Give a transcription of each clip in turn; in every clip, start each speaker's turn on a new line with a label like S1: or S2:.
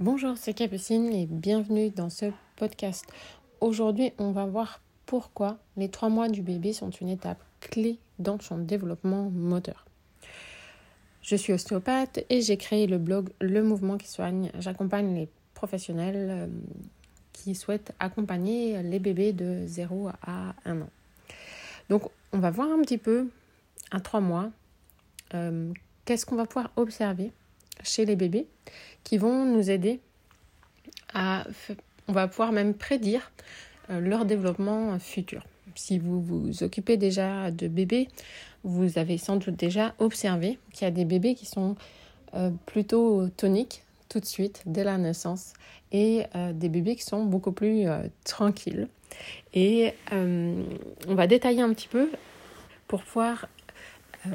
S1: Bonjour, c'est Capucine et bienvenue dans ce podcast. Aujourd'hui, on va voir pourquoi les trois mois du bébé sont une étape clé dans son développement moteur. Je suis ostéopathe et j'ai créé le blog Le Mouvement qui soigne. J'accompagne les professionnels euh, qui souhaitent accompagner les bébés de 0 à 1 an. Donc, on va voir un petit peu à trois mois euh, qu'est-ce qu'on va pouvoir observer chez les bébés qui vont nous aider à... On va pouvoir même prédire euh, leur développement futur. Si vous vous occupez déjà de bébés, vous avez sans doute déjà observé qu'il y a des bébés qui sont euh, plutôt toniques tout de suite dès la naissance et euh, des bébés qui sont beaucoup plus tranquilles. Et on va détailler un petit peu pour pouvoir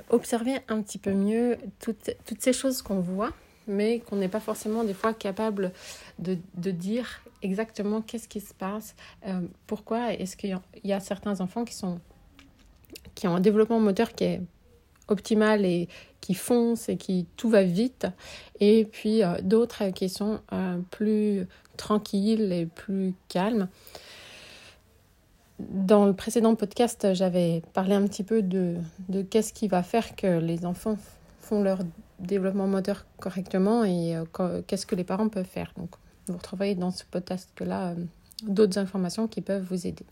S1: observer un petit peu mieux toutes, toutes ces choses qu'on voit mais qu'on n'est pas forcément des fois capable de, de dire exactement qu'est-ce qui se passe, euh, pourquoi est-ce qu'il y, a certains enfants qui, sont, qui ont un développement moteur qui est optimal et qui fonce et qui tout va vite, et puis euh, d'autres qui sont euh, plus tranquilles et plus calmes. Dans le précédent podcast, j'avais parlé un petit peu de, de qu'est-ce qui va faire que les enfants font leur développement moteur correctement et euh, qu'est-ce que les parents peuvent faire. Donc, vous retrouverez dans ce podcast-là euh, d'autres informations qui peuvent vous aider.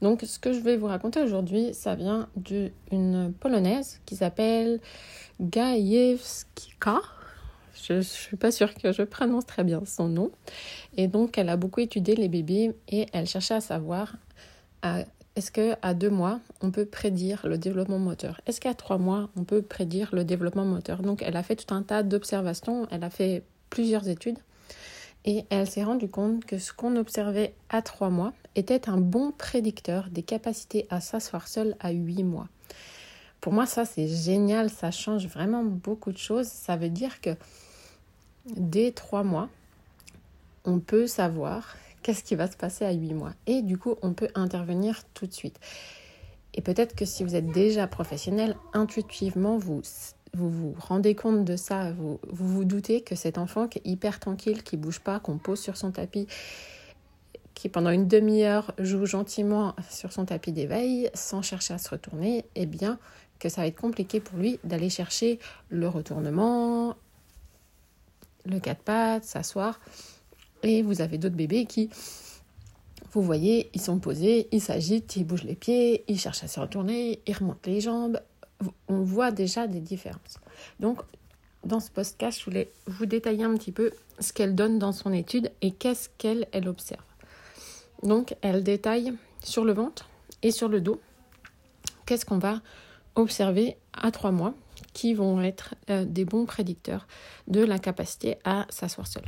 S1: Donc, ce que je vais vous raconter aujourd'hui, ça vient d'une polonaise qui s'appelle Gajewska. Je ne suis pas sûre que je prononce très bien son nom. Et donc, elle a beaucoup étudié les bébés et elle cherchait à savoir est-ce qu'à deux mois, on peut prédire le développement moteur? Est-ce qu'à trois mois, on peut prédire le développement moteur? Donc, elle a fait tout un tas d'observations, elle a fait plusieurs études et elle s'est rendue compte que ce qu'on observait à trois mois était un bon prédicteur des capacités à s'asseoir seul à huit mois. Pour moi, ça, c'est génial, ça change vraiment beaucoup de choses. Ça veut dire que dès trois mois, on peut savoir qu'est-ce qui va se passer à 8 mois. Et du coup, on peut intervenir tout de suite. Et peut-être que si vous êtes déjà professionnel, intuitivement, vous vous, rendez compte de ça, vous, vous, doutez que cet enfant qui est hyper tranquille, qui bouge pas, qu'on pose sur son tapis, qui pendant une demi-heure joue gentiment sur son tapis d'éveil sans chercher à se retourner, eh bien que ça va être compliqué pour lui d'aller chercher le retournement, le quatre pattes, s'asseoir. Et vous avez d'autres bébés qui, vous voyez, ils sont posés, ils s'agitent, ils bougent les pieds, ils cherchent à se retourner, ils remontent les jambes. On voit déjà des différences. Donc, dans ce podcast, je voulais vous détailler un petit peu ce qu'elle donne dans son étude et qu'est-ce qu'elle elle observe. Donc, elle détaille sur le ventre et sur le dos qu'est-ce qu'on va observer à trois mois qui vont être euh, des bons prédicteurs de la capacité à s'asseoir seul.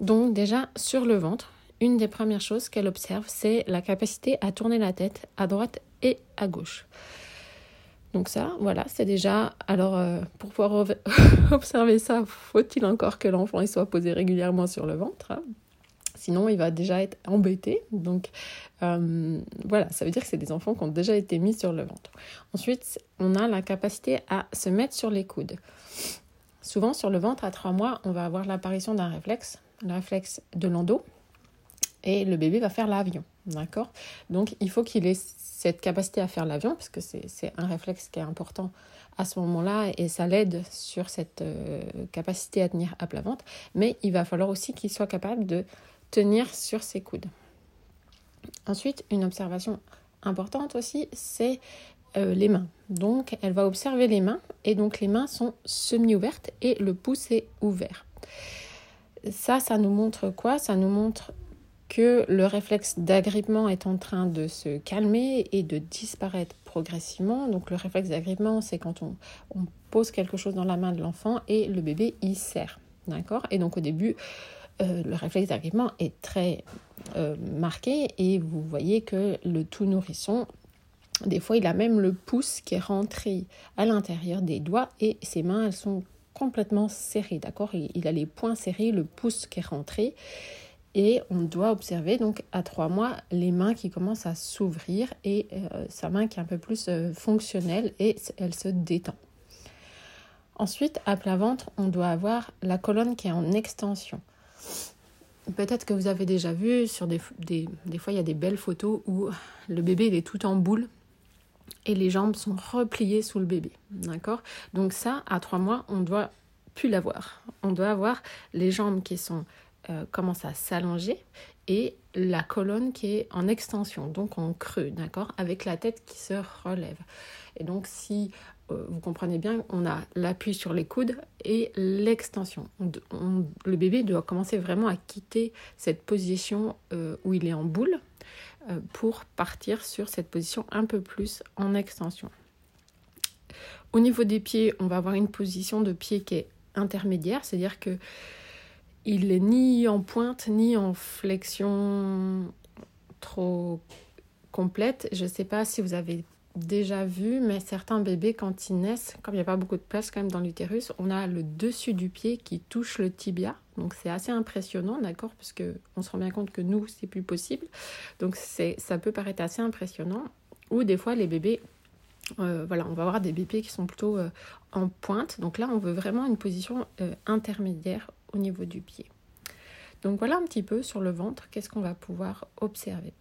S1: Donc déjà, sur le ventre, une des premières choses qu'elle observe, c'est la capacité à tourner la tête à droite et à gauche. Donc ça, voilà, c'est déjà... Alors, euh, pour pouvoir observer ça, faut-il encore que l'enfant soit posé régulièrement sur le ventre hein? Sinon, il va déjà être embêté. Donc, euh, voilà, ça veut dire que c'est des enfants qui ont déjà été mis sur le ventre. Ensuite, on a la capacité à se mettre sur les coudes. Souvent, sur le ventre, à trois mois, on va avoir l'apparition d'un réflexe le réflexe de l'endo, et le bébé va faire l'avion. D'accord? Donc, il faut qu'il ait cette capacité à faire l'avion, parce que c'est un réflexe qui est important à ce moment-là, et ça l'aide sur cette euh, capacité à tenir à plat ventre, mais il va falloir aussi qu'il soit capable de tenir sur ses coudes. Ensuite, une observation importante aussi, c'est euh, les mains. Donc, elle va observer les mains, et donc les mains sont semi-ouvertes et le pouce est ouvert ça, ça nous montre quoi? Ça nous montre que le réflexe d'agrippement est en train de se calmer et de disparaître progressivement. Donc le réflexe d'agrippement, c'est quand on, pose quelque chose dans la main de l'enfant et le bébé y serre. D'accord? Et donc au début, euh, le réflexe d'agrippement est très euh, marqué et vous voyez que le tout nourrisson, des fois, il a même le pouce qui est rentré à l'intérieur des doigts et ses mains, elles sont complètement serré, d'accord? Il, a les poings serrés, le pouce qui est rentré. Et on doit observer donc à trois mois les mains qui commencent à s'ouvrir et euh, sa main qui est un peu plus fonctionnelle et elle se détend. Ensuite, à plat ventre, on doit avoir la colonne qui est en extension. Peut-être que vous avez déjà vu sur des, des, des fois il y a des belles photos où le bébé il est tout en boule et les jambes sont repliées sous le bébé. D'accord? Donc ça, à trois mois, on doit plus l'avoir. On doit avoir les jambes qui sont euh, commencent à s'allonger et la colonne qui est en extension, donc en creux, d'accord? Avec la tête qui se relève. Et donc si vous comprenez bien, on a l'appui sur les coudes et l'extension. le bébé doit commencer vraiment à quitter cette position euh, où il est en boule euh, pour partir sur cette position un peu plus en extension. Au niveau des pieds, on va avoir une position de pied qui est intermédiaire, c'est-à-dire que il n'est ni en pointe ni en flexion trop complète. Je ne sais pas si vous avez déjà vu, mais certains bébés, quand ils naissent, comme il n'y a pas beaucoup de place quand même dans l'utérus, on a le dessus du pied qui touche le tibia. Donc c'est assez impressionnant, d'accord Parce qu'on se rend bien compte que nous, c'est plus possible. Donc ça peut paraître assez impressionnant. Ou des fois, les bébés, euh, voilà, on va avoir des bébés qui sont plutôt euh, en pointe. Donc là, on veut vraiment une position euh, intermédiaire au niveau du pied. Donc voilà un petit peu sur le ventre, qu'est-ce qu'on va pouvoir observer.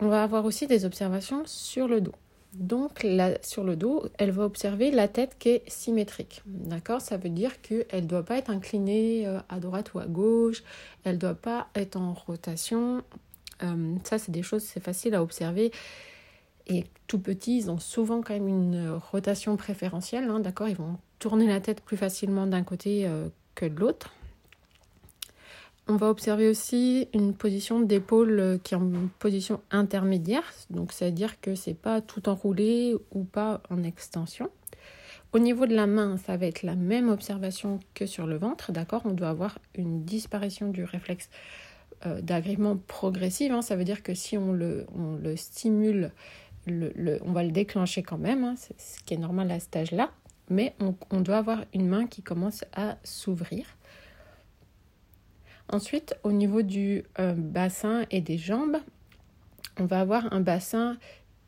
S1: On va avoir aussi des observations sur le dos. Donc sur le dos, elle va observer la tête qui est symétrique. D'accord? Ça veut dire qu'elle ne doit pas être inclinée euh, à droite ou à gauche, elle ne doit pas être en rotation. Euh, ça, c'est des choses, c'est facile à observer. Et tout petits, ils ont souvent quand même une rotation préférentielle. Hein, D'accord? Ils vont tourner la tête plus facilement d'un côté euh, que de l'autre. On va observer aussi une position d'épaule qui est en position intermédiaire, donc c'est-à-dire que c'est pas tout enroulé ou pas en extension. Au niveau de la main, ça va être la même observation que sur le ventre, d'accord? On doit avoir une disparition du réflexe euh, d'agrippement progressif, hein. ça veut dire que si on le, le stimule, on va le déclencher quand même, hein. ce qui est normal à cet âge-là, mais on doit avoir une main qui commence à s'ouvrir. Ensuite, au niveau du euh, bassin et des jambes, on va avoir un bassin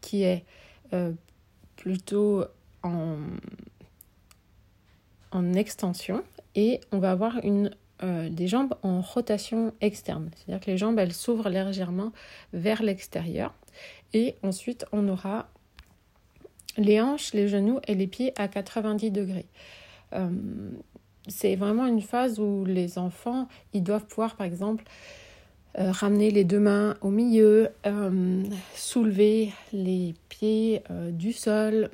S1: qui est euh, plutôt en, en, extension et on va avoir euh, des jambes en rotation externe. C'est-à-dire que les jambes, elles s'ouvrent légèrement vers l'extérieur. Et ensuite, on aura les hanches, les genoux et les pieds à 90 degrés c'est vraiment une phase où les enfants, ils doivent pouvoir, par exemple, euh, ramener les deux mains au milieu, euh, soulever les pieds euh, du sol.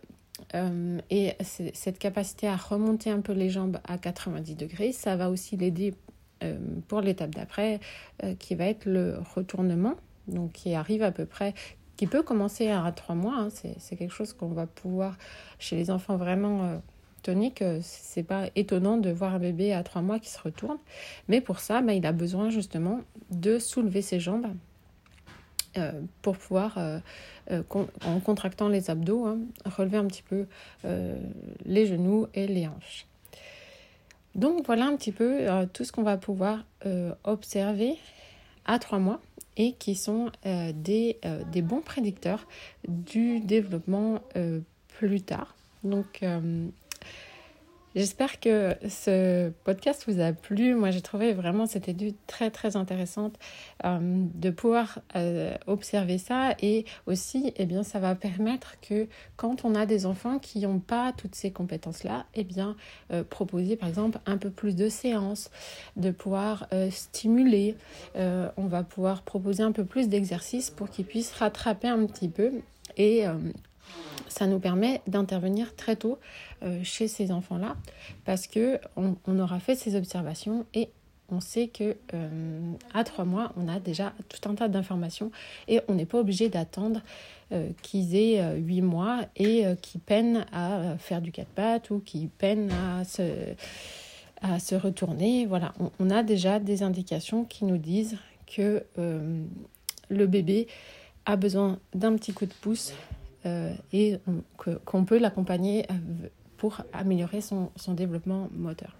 S1: et cette capacité à remonter un peu les jambes à 90 degrés, ça va aussi l'aider pour l'étape d'après, qui va être le retournement, donc qui arrive à peu près, qui peut commencer à trois mois. Hein. c'est quelque chose qu'on va pouvoir, chez les enfants vraiment tonique, c'est pas étonnant de voir un bébé à trois mois qui se retourne. Mais pour ça, bah, il a besoin justement de soulever ses jambes euh, pour pouvoir, euh, euh, en contractant les abdos, hein, relever un petit peu les genoux et les hanches. Donc voilà un petit peu tout ce qu'on va pouvoir observer à trois mois et qui sont des, des, bons prédicteurs du développement plus tard. Donc J'espère que ce podcast vous a plu. Moi, j'ai trouvé vraiment cette étude très très intéressante euh, de pouvoir euh, observer ça et aussi, eh bien, ça va permettre que quand on a des enfants qui n'ont pas toutes ces compétences-là, eh bien, euh, proposer par exemple un peu plus de séances, de pouvoir stimuler. on va pouvoir proposer un peu plus d'exercices pour qu'ils puissent rattraper un petit peu et ça nous permet d'intervenir très tôt euh, chez ces enfants-là parce que on, aura fait ces observations et on sait que euh, à trois mois, on a déjà tout un tas d'informations et on n'est pas obligé d'attendre euh, qu'ils aient huit mois et qu'ils peinent à faire du quatre pattes ou qu'ils peinent à se, retourner. Voilà, on, on, a déjà des indications qui nous disent que le bébé a besoin d'un petit coup de pouce et qu'on peut l'accompagner euh, pour améliorer son, développement moteur.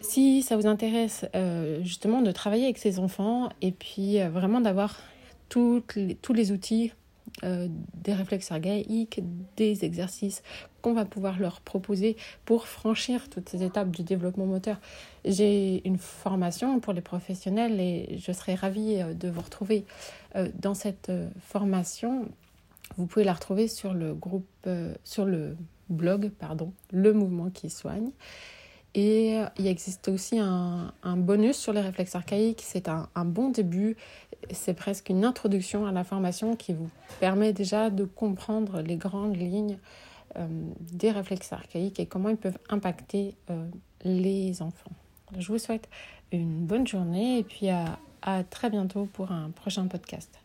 S1: Si ça vous intéresse euh, justement de travailler avec ces enfants et puis vraiment d'avoir tous les outils euh, des réflexes archaïques, des exercices qu'on va pouvoir leur proposer pour franchir toutes ces étapes du développement moteur. J'ai une formation pour les professionnels et je serais ravie euh, de vous retrouver dans cette formation. Vous pouvez la retrouver sur le groupe, sur le blog, pardon, Le Mouvement qui soigne. Et il existe aussi un, bonus sur les réflexes archaïques. C'est un, bon début. C'est presque une introduction à la formation qui vous permet déjà de comprendre les grandes lignes euh, des réflexes archaïques et comment ils peuvent impacter euh, les enfants. Je vous souhaite une bonne journée et puis à très bientôt pour un prochain podcast.